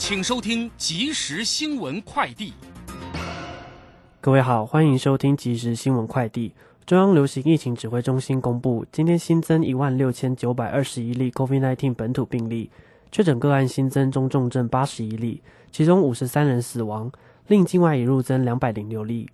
请收听即时新闻快递。各位好，欢迎收听即时新闻快递。中央流行疫情指挥中心公布，今天新增一万六千九百二十一例 COVID-19 本土病例，确诊个案新增中重症八十一例，其中五十三人死亡，另境外已入增两百零六例。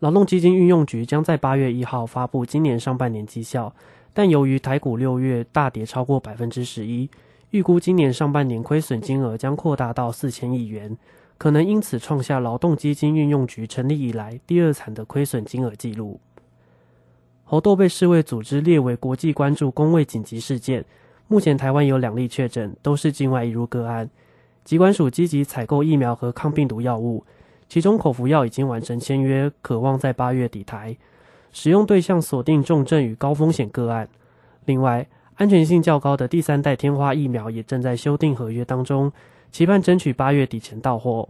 劳动基金运用局将在八月一号发布今年上半年绩效，但由于台股六月大跌超过百分之十一，预估今年上半年亏损金额将扩大到四千亿元。可能因此创下劳动基金运用局成立以来第二惨的亏损金额纪录。猴痘被世卫组织列为国际关注公卫紧急事件。目前台湾有两例确诊，都是境外移入个案。疾管署积极采购疫苗和抗病毒药物，其中口服药已经完成签约，渴望在八月底台。使用对象锁定重症与高风险个案。另外，安全性较高的第三代天花疫苗也正在修订合约当中。期盼争取八月底前到货。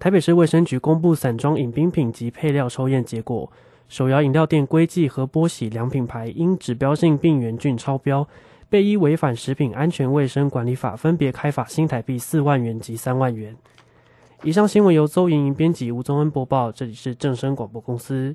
台北市卫生局公布散装饮冰品及配料抽验结果，手摇饮料店龟记和波喜两品牌因指标性病原菌超标，被依违反食品安全卫生管理法分别开罚新台币四万元及三万元。以上新闻由周莹莹编辑，吴宗恩播报。这里是正声广播公司。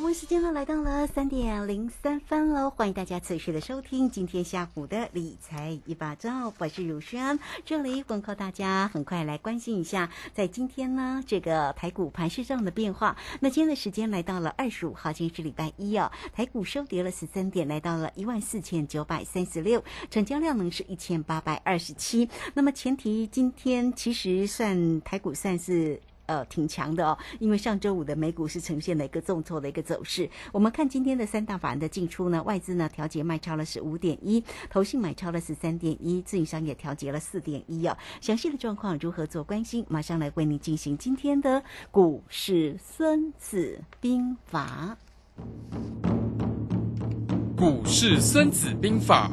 我们时间呢来到了三点零三分喽，欢迎大家持续的收听今天下午的理财一把照，我是如轩，这里问候大家，很快来关心一下，在今天呢这个台股盘势上的变化。那今天的时间来到了二十五号，今天是礼拜一哦，台股收跌了十三点，来到了一万四千九百三十六，成交量呢是一千八百二十七。那么前提今天其实算台股算是。呃，挺强的哦，因为上周五的美股是呈现了一个重挫的一个走势。我们看今天的三大法人的进出呢，外资呢调节卖超了十五点一，投信买超了十三点一，自营商也调节了四点一哦。详细的状况如何做关心，马上来为您进行今天的股市孙子兵法。股市孙子兵法。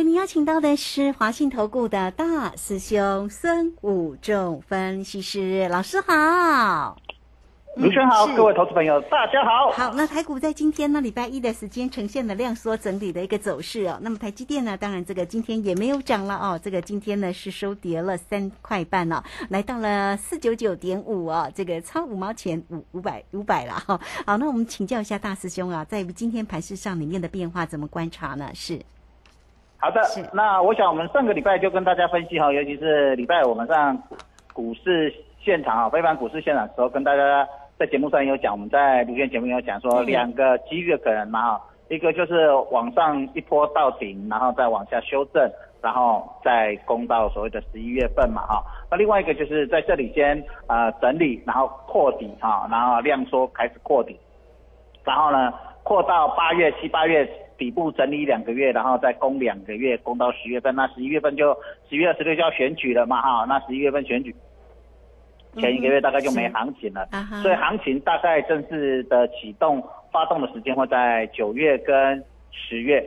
为您邀请到的是华信投顾的大师兄孙武仲分析师老师好，卢生好，各位投资朋友大家好。好，那台股在今天呢礼拜一的时间呈现了量缩整理的一个走势哦。那么台积电呢，当然这个今天也没有涨了哦，这个今天呢是收跌了三块半哦，来到了四九九点五哦，这个超五毛钱五五百五百了哈。好，那我们请教一下大师兄啊，在今天盘市上里面的变化怎么观察呢？是。好的，那我想我们上个礼拜就跟大家分析哈，尤其是礼拜我们上股市现场啊，非凡股市现场的时候，跟大家在节目上有讲，我们在录线节目有讲说两个机遇可能嘛哈，一个就是往上一波到顶，然后再往下修正，然后再攻到所谓的十一月份嘛哈。那另外一个就是在这里先呃整理，然后扩底哈，然后量缩开始扩底，然后呢扩到八月七八月底部整理两个月，然后再攻两个月，攻到十月份，那十一月份就十一月二十六就要选举了嘛哈，那十一月份选举。前一个月大概就没行情了，所以行情大概正式的启动发动的时间会在九月跟十月，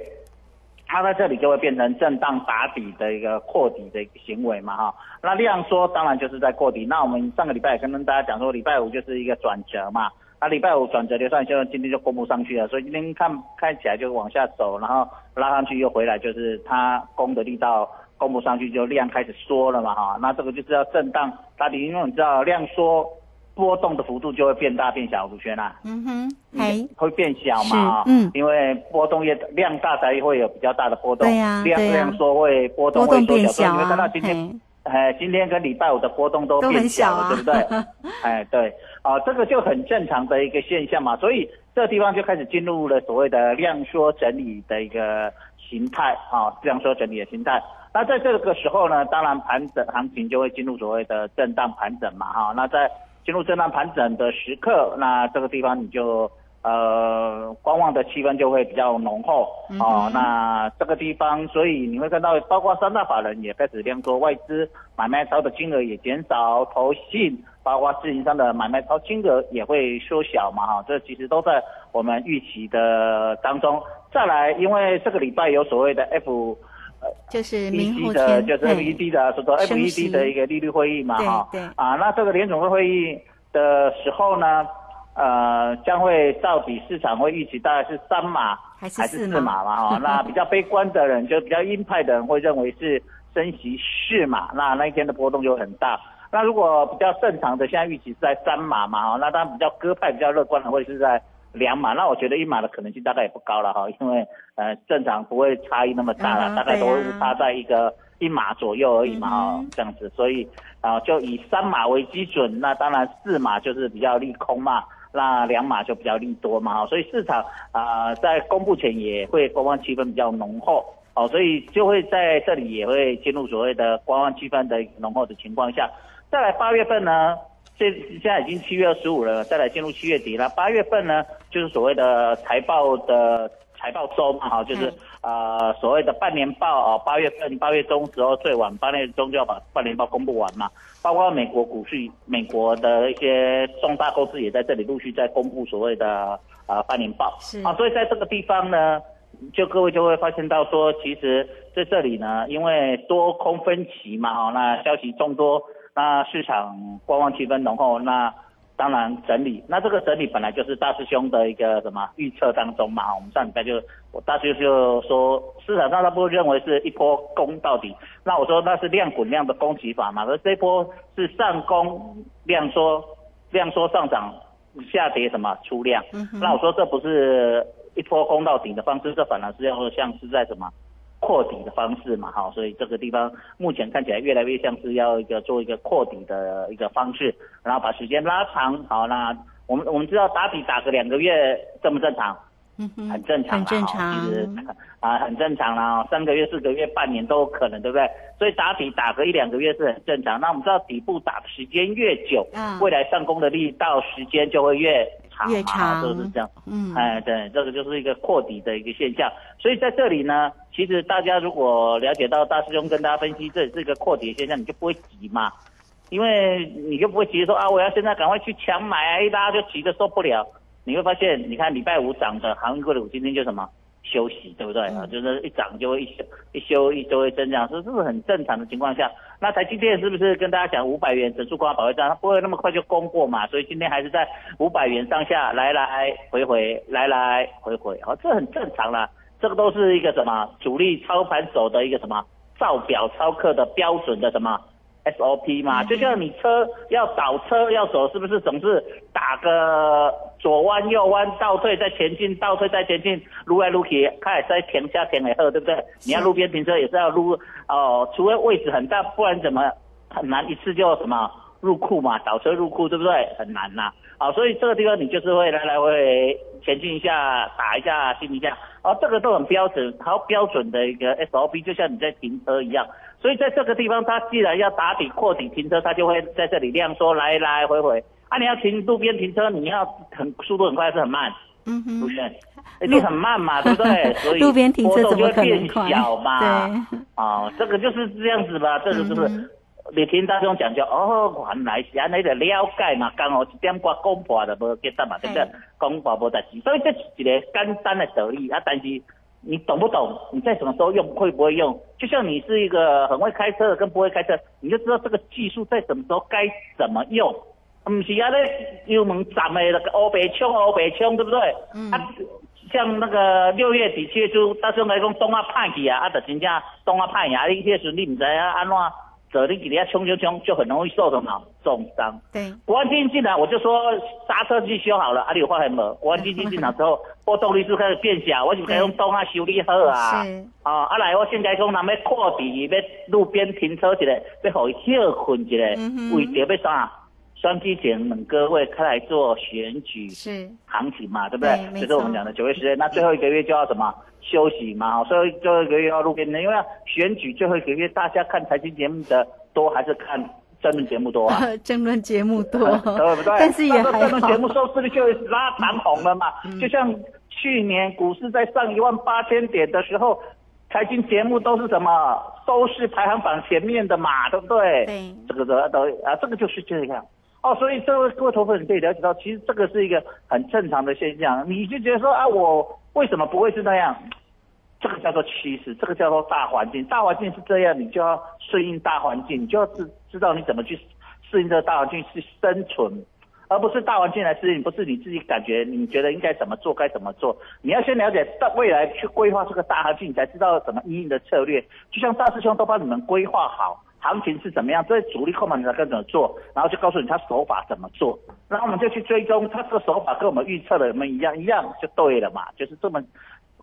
它在这里就会变成震荡打底的一个扩底的一个行为嘛哈。那量缩当然就是在扩底。那我们上个礼拜也跟大家讲说，礼拜五就是一个转折嘛。那礼拜五转折流算线今天就攻不上去了，所以今天看看起来就往下走，然后拉上去又回来，就是它攻的力道攻不上去就量开始缩了嘛哈。那这个就是要震荡打底，因为你知道量缩波动的幅度就会变大变小，卢轩啊。嗯哼，哎，会变小是嘛？嗯因为波动越量大才会有比较大的波动，对呀量量缩会波动变会缩小，所以你会小啊看到今天嘿，呃，今天跟礼拜五的波动都变小了，小啊对不对？哎，对，啊，这个就很正常的一个现象嘛，所以这个地方就开始进入了所谓的量缩整理的一个形态啊，量缩整理的形态。那在这个时候呢，当然盘整行情就会进入所谓的震荡盘整嘛，哈、那在进入震荡盘整的时刻，那这个地方你就呃观望的气氛就会比较浓厚嗯哦。那这个地方，所以你会看到，包括三大法人也开始量缩，外资买卖超的金额也减少，投信包括自营商的买卖超金额也会缩小嘛，哈，这其实都在我们预期的当中。再来，因为这个礼拜有所谓的 F。就是明后的，天，就是嘿 FED 的，说说 FED 的一个利率会议嘛，哈，对啊，那这个联总会会议的时候呢，呃，将会到底市场会预期大概是三码还是四码？嘛，哈，那比较悲观的人，就比较鹰派的人会认为是升息四码，那那一天的波动就很大。那如果比较正常的，现在预期是在三码嘛，哈，那当然比较鸽派、比较乐观的会是在两码，那我觉得一码的可能性大概也不高了哈，因为呃正常不会差异那么大了，嗯大概都差在一个一码左右而已嘛哈、嗯。这样子，所以啊、就以三码为基准，那当然四码就是比较利空嘛，那两码就比较利多嘛，所以市场啊、在公布前也会观望气氛比较浓厚。哦，所以就会在这里也会进入所谓的观望气氛的浓厚的情况下，再来八月份呢，这现在已经七月二十五了，再来进入七月底了。八月份呢，就是所谓的财报的财报周嘛，哈，就是、呃所谓的半年报啊，八月份八月中时候最晚八月中就要把半年报公布完嘛。包括美国股市、美国的一些重大公司也在这里陆续在公布所谓的呃半年报。啊，所以在这个地方呢，就各位就会发现到说，其实在这里呢，因为多空分歧嘛，哈，那消息众多，那市场观望气氛浓厚，那当然整理，那这个整理本来就是大师兄的一个什么预测当中嘛，我们上礼拜就我大师兄就说市场上他不认为是一波攻到底，那我说那是量滚量的攻击法嘛，而这波是上攻量缩，量缩上涨，下跌什么出量，那我说这不是一波攻到顶的方式，这反而是要像是在什么扩底的方式嘛，哈，所以这个地方目前看起来越来越像是要一个做一个扩底的一个方式，然后把时间拉长，好，那我们我们知道打底打个两个月正不正常？嗯哼，很正常啦，很正常其实 啊很正常啦，三个月、四个月、半年都有可能，对不对？所以打底打个一两个月是很正常。那我们知道底部打的时间越久，嗯未来上攻的力道时间就会越长嘛，越长就是这样。嗯，哎，对，这个就是一个扩底的一个现象。所以在这里呢，其实大家如果了解到大师兄跟大家分析这是一个扩底的现象，你就不会急嘛，因为你就不会急着说啊，我要现在赶快去抢买啊，一拉就急得受不了。你会发现，你看礼拜五涨的航运股的股今天就什么休息，对不对啊？就是一涨就会一休一休一周会增长，这是不是很正常的情况下？那台积电是不是跟大家讲五百元整数光保卫战，它不会那么快就攻过嘛？所以今天还是在五百元上下来来回回，来来回回，哦，这很正常啦。这个都是一个什么主力操盘手的一个什么造表操课的标准的什么 SOP 嘛？就像你车要倒车要走，是不是总是打个左弯右弯，倒退再前进，倒退再前进，撸来撸去，看再停下停以后，对不对？你要路边停车也是要撸哦，除非位置很大，不然怎么很难一次就什么入库嘛，倒车入库，对不对？很难呐、啊。所以这个地方你就是会来来回回前进一下，打一下，进一下，哦，这个都很标准，好标准的一个 SOP，就像你在停车一样。所以在这个地方，它既然要打底扩底停车，它就会在这里亮说来来回回。啊，你要停路边停车，你要很速度很快还是很慢？嗯哼，不是，一定很慢嘛，对不对？所以路边停车就会怎么可能变快？小嘛。对，哦，这个就是这样子吧，这个是不是。嗯你听到这种讲究，哦，原来是安尼的了解嘛，刚好一点歌讲破就无记得嘛，对不对嘿？讲破无代志，所以这是一个简单的道理啊。但是你懂不懂？你在什么时候用，会不会用？就像你是一个很会开车的，跟不会开车，你就知道这个技术在什么时候该怎么用。不是啊，那油门站的那个欧北冲欧北冲，对不对？嗯啊，像那个六月底七月初，大兄来讲东啊派去啊，啊，就真正东啊派啊，你迄时阵你唔知啊安怎，走你给人家冲冲冲，就很容易受什么重伤。对，国安基金进来，我就说刹车机修好了，啊，你有发现没？国安基金进来之后，波动率就开始变小，我就该用东啊修理好啊。是，啊，啊来，我现在讲，那要扩地，要路边停车一个，要互伊歇困一个，为着要啥？双机前等各位开来做选举是，行情嘛，对不对？这是我们讲的九月十日，那最后一个月就要什么休息嘛，所以最后一个月要路边的，因为选举最后一个月，大家看财经节目的多还是看争论节目多啊？争论节目多，对不对？但是也那时候还这种节目，收视率就拉长红了嘛。嗯就像去年股市在上一万八千点的时候，财经节目都是什么收视排行榜前面的嘛，对不对？对这个的都啊，这个就是这样。哦，所以这位各位投资人可以了解到，其实这个是一个很正常的现象。你就觉得说啊，我为什么不会是那样？这个叫做趋势，这个叫做大环境。大环境是这样，你就要顺应大环境，你就要知知道你怎么去适应这个大环境去生存，而不是大环境来适应，不是你自己感觉你觉得应该怎么做该怎么做。你要先了解到未来去规划这个大环境，你才知道怎么应应的策略。就像大师兄都帮你们规划好。行情是怎么样？这些主力控盘你该怎么做，然后就告诉你他手法怎么做，然后我们就去追踪他这个手法跟我们预测的有没有一样，一样就对了嘛，就是这么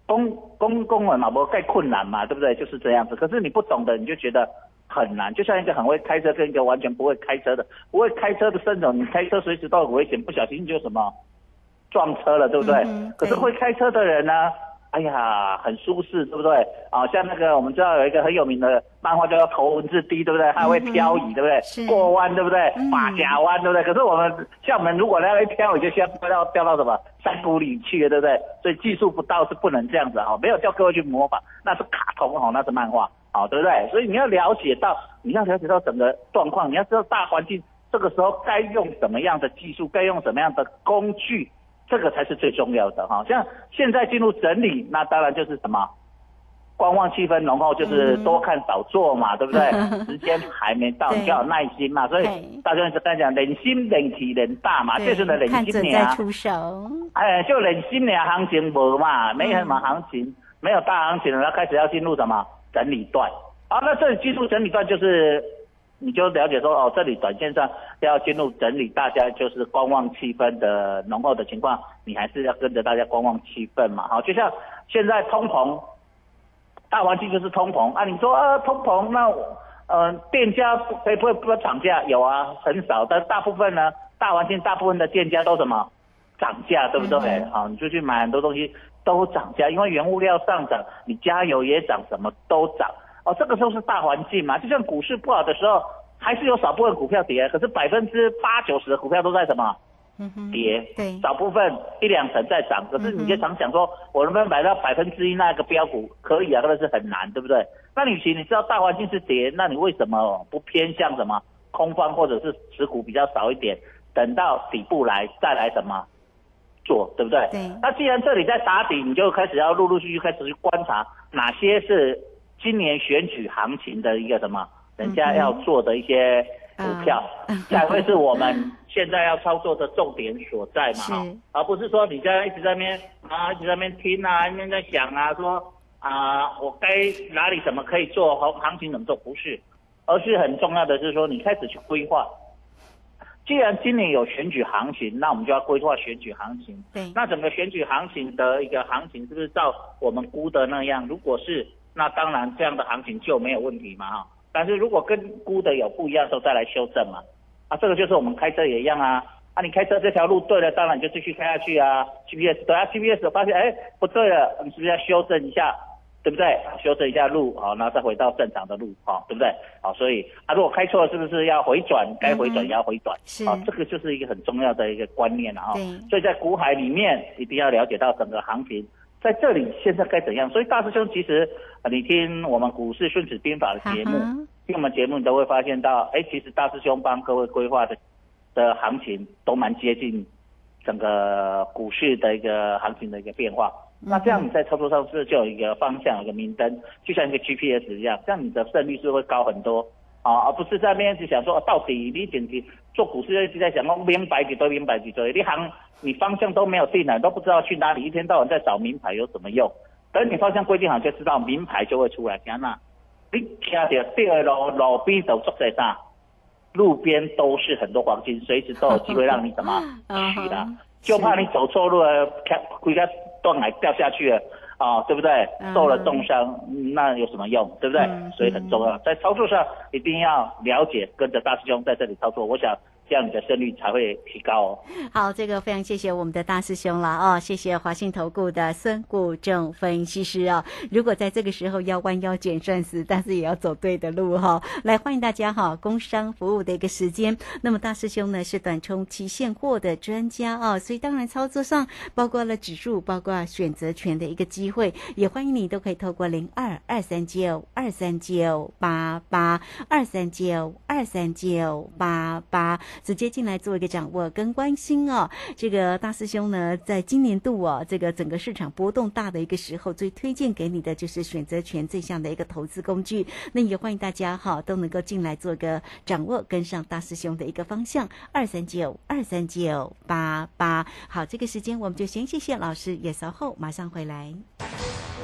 公公公文嘛，不盖困难嘛，对不对？就是这样子。可是你不懂的，你就觉得很难。就像一个很会开车跟一个完全不会开车的，不会开车的身手，你开车随时都有危险，不小心就什么撞车了，对不对？可是会开车的人呢？哎呀，很舒适，对不对？啊，像那个我们知道有一个很有名的漫画叫做《头文字 D》，对不对？它会漂移，对不对？过弯，对不对嗯？马甲弯，对不对？可是我们像我们如果那样一漂移，就先掉到掉到什么山谷里去了，对不对？所以技术不到是不能这样子啊，没有叫各位去模仿，那是卡通哦，那是漫画，好，对不对？所以你要了解到，你要了解到整个状况，你要知道大环境，这个时候该用什么样的技术，该用什么样的工具。这个才是最重要的哈，像现在进入整理，那当然就是什么，观望气氛浓厚，就是嗯多看少做嘛，对不对？时间还没到，你就要有耐心嘛。所以大家一直在讲，忍心忍气忍大嘛，就是忍心呢。再出手，哎，就忍心呢，行情无嘛，没什么行情，没有大行情了，开始要进入什么整理段。好，那这里进入整理段就是，你就了解说，哦，这里短线上要进入整理，大家就是观望气氛的浓厚的情况，你还是要跟着大家观望气氛嘛。好，就像现在通膨，大环境就是通膨啊，你说啊通膨，那呃店家不会不会不会涨价？有啊，很少，但大部分呢，大环境大部分的店家都什么涨价，对不对？嗯啊，你就去买很多东西都涨价，因为原物料上涨，你加油也涨，什么都涨。哦，这个时候是大环境嘛，就像股市不好的时候，还是有少部分股票跌，可是百分之八九十的股票都在什么嗯哼，跌？对，少部分一两成在涨，可是你就常想说，我能不能买到百分之一那个标股？可以啊，但是很难，对不对？那与其你知道大环境是跌，那你为什么不偏向什么空方或者是持股比较少一点，等到底部来再来什么做，对不对？对那既然这里在打底，你就开始要陆陆续续开始去观察哪些是今年选举行情的一个什么人家要做的一些股票，嗯。才会是我们现在要操作的重点所在嘛，哈，而不是说你在一直在那边啊，一直在那边听啊，一边在想啊，说啊，我该哪里怎么可以做，行行情怎么做，不是，而是很重要的是说，你开始去规划。既然今年有选举行情，那我们就要规划选举行情。对，那整个选举行情的一个行情是不是照我们估的那样？如果是，那当然这样的行情就没有问题嘛哈。但是如果跟估的有不一样的时候，再来修正嘛。啊，这个就是我们开车也一样啊。啊，你开车这条路对了，当然你就继续开下去啊。GPS 等下，GPS 我发现哎不对了，你是不是要修正一下对不对？修正一下路，好，然后再回到正常的路，好，对不对？好，所以啊，如果开错了，是不是要回转？该回转也要回转，是啊，这个就是一个很重要的一个观念了哈。对所以在股海里面，一定要了解到整个行情在这里现在该怎样。所以大师兄其实，啊，你听我们股市顺子兵法的节目，听我们节目你都会发现到，哎，其实大师兄帮各位规划的的行情都蛮接近整个股市的一个行情的一个变化。那这样你在操作上是不是就有一个方向，有一个明灯，就像一个 GPS 一样，这样你的胜率是会高很多啊，而不是在那边一直想说、啊到底你整体做股市一直在想说明白几多，明白几多，你行你方向都没有定了，都不知道去哪里，一天到晚在找名牌有什么用？等你方向规定好，就知道名牌就会出来。天哪，你听到第二路路边都做在啥？路边都是很多黄金，随时都有机会让你怎么 嗯取的哼，就怕你走错路了，开回家断崖掉下去了。啊，对不对嗯？受了重伤，嗯那有什么用？对不对？嗯所以很重要，在操作上一定要了解，跟着大师兄在这里操作，我想这样你的胜率才会提高哦。好，这个非常谢谢我们的大师兄了哦，谢谢华信投顾的孙顾正分析师哦。如果在这个时候要弯腰捡钻石，但是也要走对的路哈、来，欢迎大家哈、工商服务的一个时间。那么大师兄呢是短冲期现货的专家哦，所以当然操作上包括了指数，包括选择权的一个机会，也欢迎你都可以透过零二二三九二三九八八二三九二三九八八直接进来做一个掌握跟关心哦。这个大师兄呢，在今年度哦，这个整个市场波动大的一个时候，最推荐给你的就是选择权这项的一个投资工具。那也欢迎大家哈都能够进来做个掌握，跟上大师兄的一个方向，二三九二三九八八。好，这个时间我们就先谢谢老师，也稍后马上回来。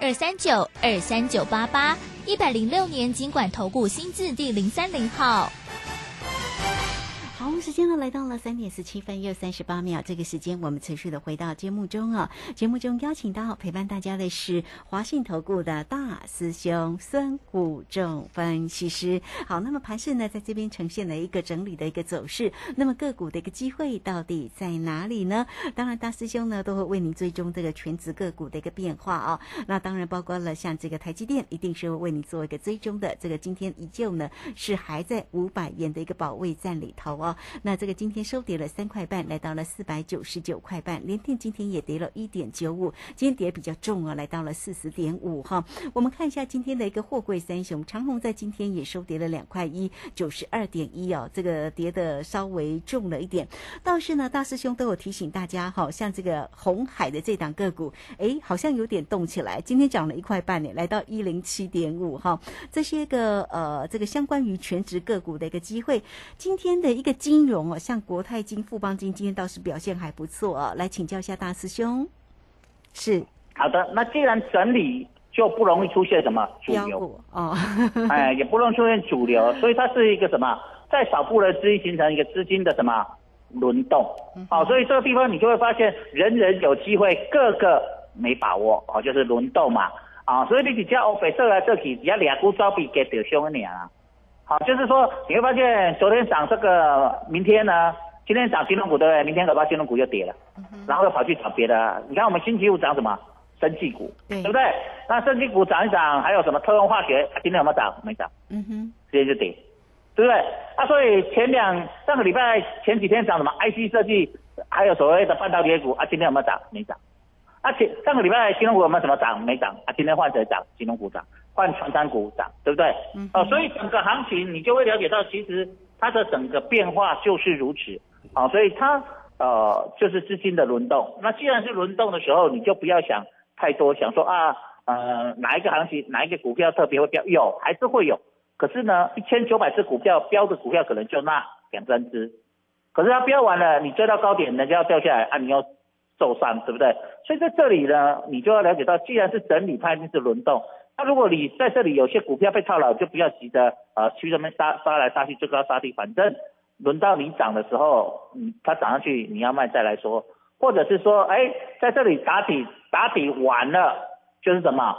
二三九二三九八八，一百零六年经管投顾新字第零三零号。好，时间呢来到了三点十七分又三十八秒，这个时间我们持续的回到节目中啊。节目中邀请到陪伴大家的是华信投顾的大师兄孙谷正分析师。好，那么盘势呢在这边呈现了一个整理的一个走势，那么个股的一个机会到底在哪里呢？当然，大师兄呢都会为您追踪这个全职个股的一个变化啊。那当然包括了像这个台积电，一定是会为你做一个追踪的。这个今天依旧呢是还在五百元的一个保卫战里头哦。那这个今天收跌了三块半，来到了四百九十九块半。联电今天也跌了一点九五，今天跌比较重啊，来到了四十点五哈。我们看一下今天的一个货柜三雄，长虹在今天也收跌了两块一，九十二点一哦，这个跌的稍微重了一点。倒是呢，大师兄都有提醒大家哈，像这个红海的这档个股，诶，好像有点动起来，今天涨了一块半呢，来到一零七点五哈。这些个呃，这个相关于全职个股的一个机会，今天的一个金融哦，像国泰金、富邦金今天倒是表现还不错啊，来请教一下大师兄。是。好的，那既然整理，就不容易出现什么主流，哦，哎，也不容易出现主流，所以它是一个什么，在少部分资金形成一个资金的什么轮动，好、所以这个地方你就会发现，人人有机会，个个没把握，哦，就是轮动嘛，啊，所以你只要欧北社来这起，只要两股招比给得凶一点啊，好，就是说你会发现昨天涨这个，明天呢，今天涨金融股对不对？明天搞不好金融股就跌了，然后又跑去找别的。你看我们星期五涨什么？生技股，对不对？那生技股涨一涨，还有什么特用化学？啊今天有没有涨？没涨，嗯哼，直接就跌，对不对？啊，所以前两上个礼拜前几天涨什么 IC 设计，还有所谓的半导体股啊，今天有没有涨？没涨。而且上个礼拜金融股有没有什么涨？没涨啊，今天换谁涨？金融股涨，换传单股涨，对不对？嗯哦，所以整个行情你就会了解到，其实它的整个变化就是如此。好、所以它呃就是资金的轮动。那既然是轮动的时候，你就不要想太多，想说啊呃哪一个行情哪一个股票特别会飙，有还是会有。可是呢，一千九百只股票标的股票可能就那两三只，可是它标完了，你追到高点，人家要掉下来啊，你要受伤，对不对？所以在这里呢，你就要了解到，既然是整理，它一定是轮动。那如果你在这里有些股票被套牢，就不要急着呃去这边杀杀来杀去，追高杀低，反正轮到你涨的时候，嗯，它涨上去你要卖再来说，或者是说，哎，在这里打底打底完了，就是什么，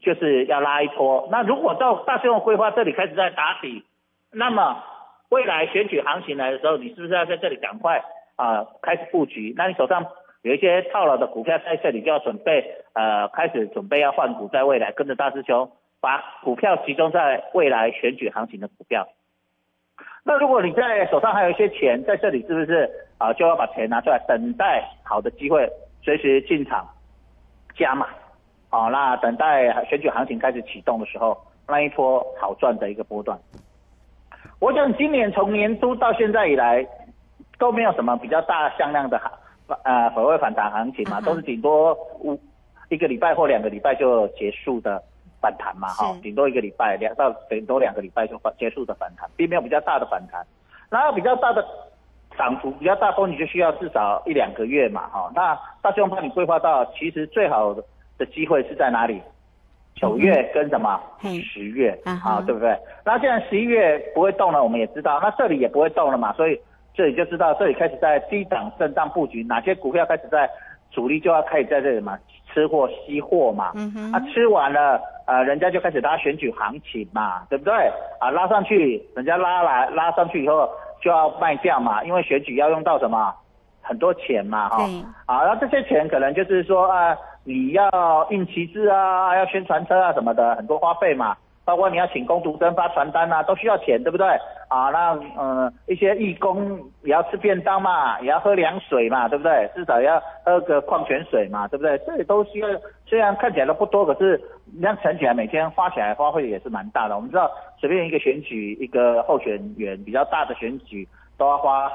就是要拉一波。那如果到大信用规划这里开始在打底，那么未来选举行情来的时候，你是不是要在这里赶快啊、开始布局？那你手上有一些套牢的股票在这里，就要准备呃开始准备要换股，在未来跟着大师兄把股票集中在未来选举行情的股票。那如果你在手上还有一些钱在这里，是不是啊、就要把钱拿出来，等待好的机会，随时进场加码？好、那等待选举行情开始启动的时候，那一波好赚的一个波段。我想今年从年初到现在以来，都没有什么比较大向量的行呃所谓反弹行情嘛，都是顶多五一个礼拜或两个礼拜就结束的反弹嘛，哈，顶多一个礼拜两到顶多两个礼拜就结束的反弹，并没有比较大的反弹。然后比较大的涨幅比较大风，你就需要至少一两个月嘛，哈。那大雄帮你规划到，其实最好的机会是在哪里？九月跟什么？十月啊，对不对？那既然十一月不会动了，我们也知道，那这里也不会动了嘛，所以这里就知道这里开始在低档震荡布局，哪些股票开始在主力就要开始在这里嘛，吃货吸货嘛，啊，吃完了，呃，人家就开始拉选举行情嘛，对不对？啊，拉上去，人家拉来拉上去以后就要卖掉嘛，因为选举要用到什么？很多钱嘛，哈、对，啊，那这些钱可能就是说啊，你要印旗帜啊，要宣传车啊什么的，很多花费嘛。包括你要请工读生发传单啊，都需要钱，对不对？啊，那嗯、呃一些义工也要吃便当嘛，也要喝凉水嘛，对不对？至少要喝个矿泉水嘛，对不对？这些都需要，虽然看起来都不多，可是你样乘起来每天花起来花费也是蛮大的。我们知道，随便一个选举，一个候选人比较大的选举都要花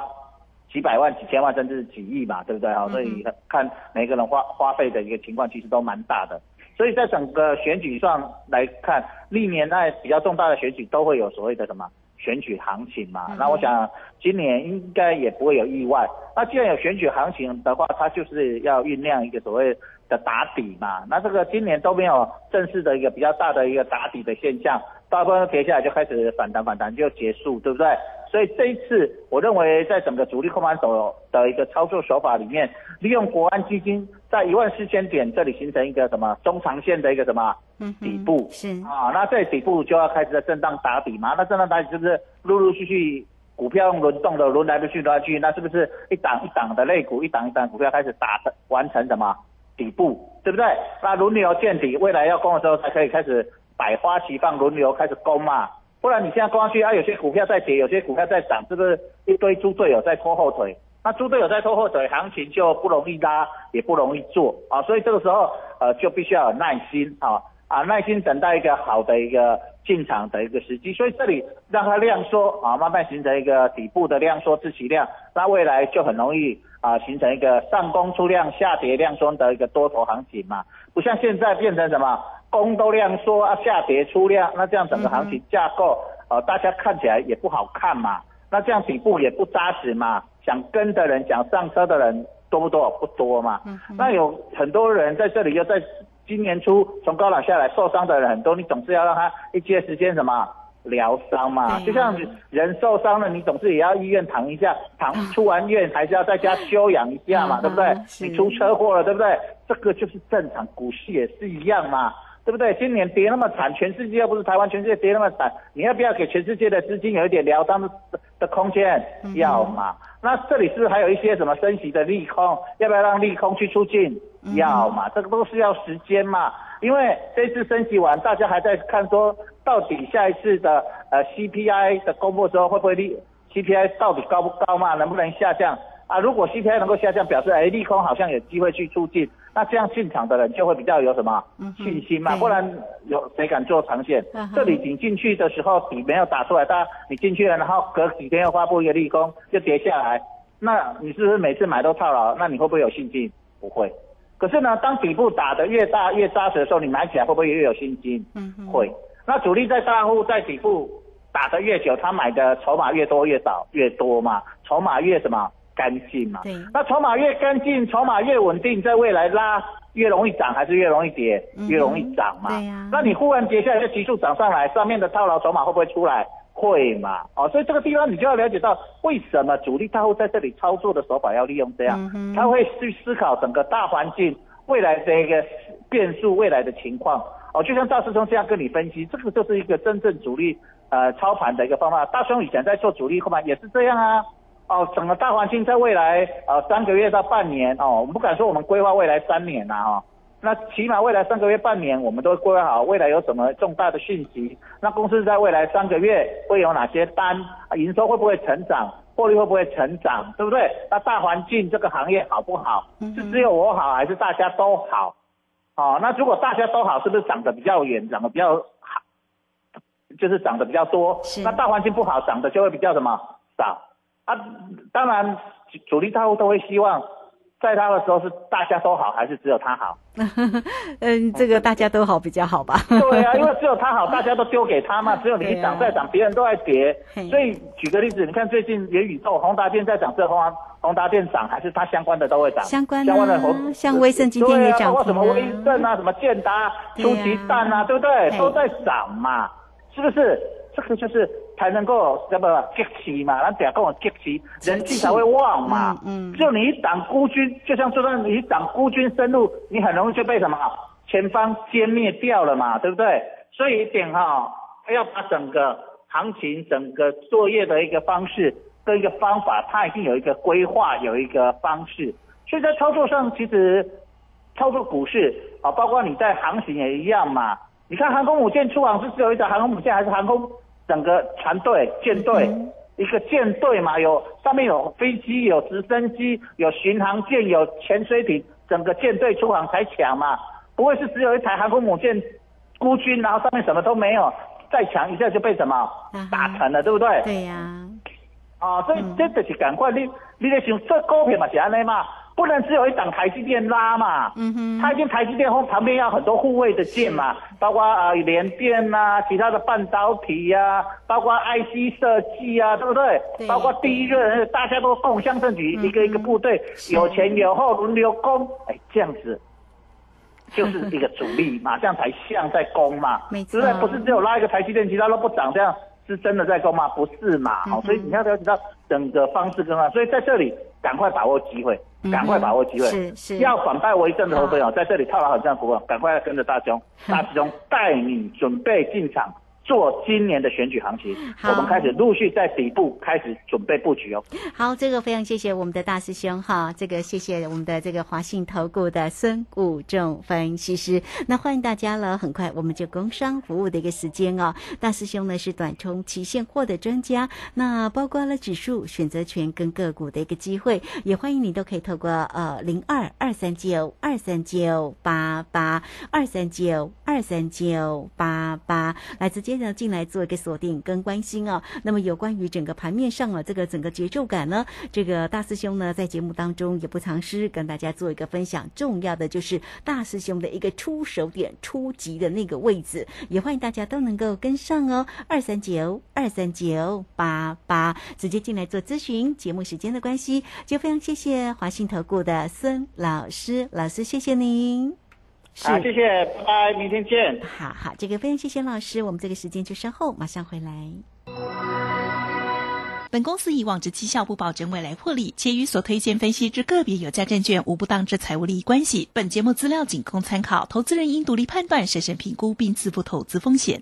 几百万、几千万，甚至几亿嘛，对不对？好，所以看每个人花花费的一个情况，其实都蛮大的。所以在整个选举上来看，历年在比较重大的选举都会有所谓的什么选举行情嘛。那我想今年应该也不会有意外。那既然有选举行情的话，它就是要酝酿一个所谓的打底嘛。那这个今年都没有正式的一个比较大的一个打底的现象，大部分跌下来就开始反弹，反弹就结束，对不对？所以这一次，我认为在整个主力控盘手的一个操作手法里面，利用国安基金在一万四千点这里形成一个什么中长线的一个什么底部，是啊，那这底部就要开始在震荡打底嘛，那震荡打底是不是陆陆续续股票用轮动的轮来轮去轮来去，那是不是一档一档的类股，一档一档股票开始打的完成什么底部，对不对？那轮流见底，未来要攻的时候才可以开始百花齐放，轮流开始攻嘛。不然你现在光去啊，有些股票在跌，有些股票在涨，是不是一堆猪队友在拖后腿？那猪队友在拖后腿，行情就不容易拉，也不容易做啊。所以这个时候呃就必须要有耐心啊啊，耐心等待一个好的一个进场的一个时机。所以这里让它量缩啊，慢慢形成一个底部的量缩自起量，那未来就很容易啊形成一个上攻出量，下跌量缩的一个多头行情嘛。不像现在变成什么攻都量缩啊，下跌出量，那这样整个行情架构呃大家看起来也不好看嘛。那这样底部也不扎实嘛，想跟的人，想上车的人多不多？不多嘛。那有很多人在这里又在今年初从高档下来受伤的人很多，你总是要让他一些时间什么疗伤嘛。就像人受伤了，你总是也要医院躺一下，躺出完院还是要在家休养一下嘛，对不对？你出车祸了，对不对？这个就是正常，股市也是一样嘛。对不对？今年跌那么惨，全世界又不是台湾，全世界跌那么惨，你要不要给全世界的资金有一点疗伤的的空间？要嘛。那这里是不是还有一些什么升息的利空？要不要让利空去出尽？要嘛。这个都是要时间嘛。因为这次升息完，大家还在看说，到底下一次的呃 CPI 的公布之后会不会利 CPI 到底高不高嘛？能不能下降？啊，如果 CPI 能够下降，表示哎利空好像有机会去促进，那这样进场的人就会比较有什么信心嘛，不然有谁敢做长线？这里你进去的时候底没有打出来，大家你进去了，然后隔几天又发布一个利空，就跌下来，那你是不是每次买都套牢？那你会不会有信心？不会。可是呢，当底部打得越大越扎实的时候，你买起来会不会越有信心？嗯会。那主力在大户在底部打得越久，他买的筹码越多越少越多嘛，筹码越什么干净嘛。对，那筹码越干净，筹码越稳定，在未来拉越容易涨还是越容易跌？越容易涨嘛。对呀。那你忽然跌下来，就急速涨上来，上面的套牢筹码会不会出来？会嘛？哦，所以这个地方你就要了解到，为什么主力大户在这里操作的手法要利用这样，他会去思考整个大环境未来的一个变数，未来的情况。哦，就像大师兄这样跟你分析，这个就是一个真正主力呃操盘的一个方法。大师兄以前在做主力后盘也是这样啊。哦，整个大环境在未来呃三个月到半年哦，我们不敢说我们规划未来三年呐哈。那起码未来三个月、半年，我们都规划好未来有什么重大的讯息。那公司在未来三个月会有哪些单？营收会不会成长？获利会不会成长？对不对？那大环境这个行业好不好？是只有我好，还是大家都好？哦，那如果大家都好，是不是涨得比较远，涨得比较好？就是涨得比较多。那大环境不好，涨得就会比较什么少？啊，当然主力大户都会希望。在他的时候是大家都好，还是只有他好？嗯，这个大家都好比较好吧？对啊，因为只有他好，大家都丢给他嘛。只有你涨在涨，别人都在跌。所以举个例子，你看最近元宇宙、宏达电在涨，这宏宏达电涨，还是它相关的都会涨？相关相关的，像威盛今天也涨包括什么威盛啊，什么建达、出奇蛋啊，对不对？都在涨嘛，是不是？这个就是才能够什么激起嘛，咱讲跟我激起，人气才会旺嘛。嗯，就你一党孤军，就像就算你一党孤军深入，你很容易就被什么前方歼灭掉了嘛，对不对？所以一点哈，要把整个行情、整个作业的一个方式跟一个方法，它一定有一个规划，有一个方式。所以在操作上，其实操作股市啊，包括你在航行也一样嘛。你看航空母舰出航是只有一条航空母舰，还是航空？整个船队、舰队，一个舰队嘛，有上面有飞机、有直升机、有巡航舰、有潜水艇，整个舰队出航才抢嘛，不会是只有一台航空母舰孤军，然后上面什么都没有，再抢一下就被什么打沉了，对不对？对呀。啊，所以这就是赶快，你你得想这股票嘛是安尼嘛。不能只有一档台积电拉嘛，嗯哼，它一定台积电后旁边要很多护卫的舰嘛，包括啊联电呐，其他的半导体呀，包括 IC 设计啊，对不对？包括第一热，大家都共襄盛举，一个一个部队有前有后轮流攻，哎，这样子就是 一个主力，马上才像在攻嘛，对不对？不是只有拉一个台积电，其他都不涨，这样是真的在攻吗？不是嘛，好，所以你要了解到整个方式跟啊，所以在这里赶快把握机会。赶快把握机会，是是，要反败为胜的投资友，在这里套牢好这样股，赶快跟着大兄，大师兄带你准备进场。做今年的选举行情，我们开始陆续在底部开始准备布局哦。好，这个非常谢谢我们的大师兄哈，这个谢谢我们的这个华信投顾的孙武仲分析师。那欢迎大家了，很快我们就工商服务的一个时间哦。大师兄呢是短冲期现货的专家，那包括了指数、选择权跟个股的一个机会，也欢迎你都可以透过呃零二二三九二三九八八二三九二三九八八来直接。呢进来做一个锁定跟关心哦。那么有关于整个盘面上啊，这个整个节奏感呢，这个大师兄呢在节目当中也不藏私，跟大家做一个分享。重要的就是大师兄的一个出手点、出级的那个位置，也欢迎大家都能够跟上哦。二三九二三九八八，直接进来做咨询。节目时间的关系，就非常谢谢华信投顾的孙老师，老师谢谢您。好，谢谢，拜拜，明天见。好好，这个非常谢谢老师，我们这个时间就稍后马上回来。本公司以往之绩效不保证未来获利，且与所推荐分析之个别有价证券无不当之财务利益关系。本节目资料仅供参考，投资人应独立判断、审慎评估并自负投资风险。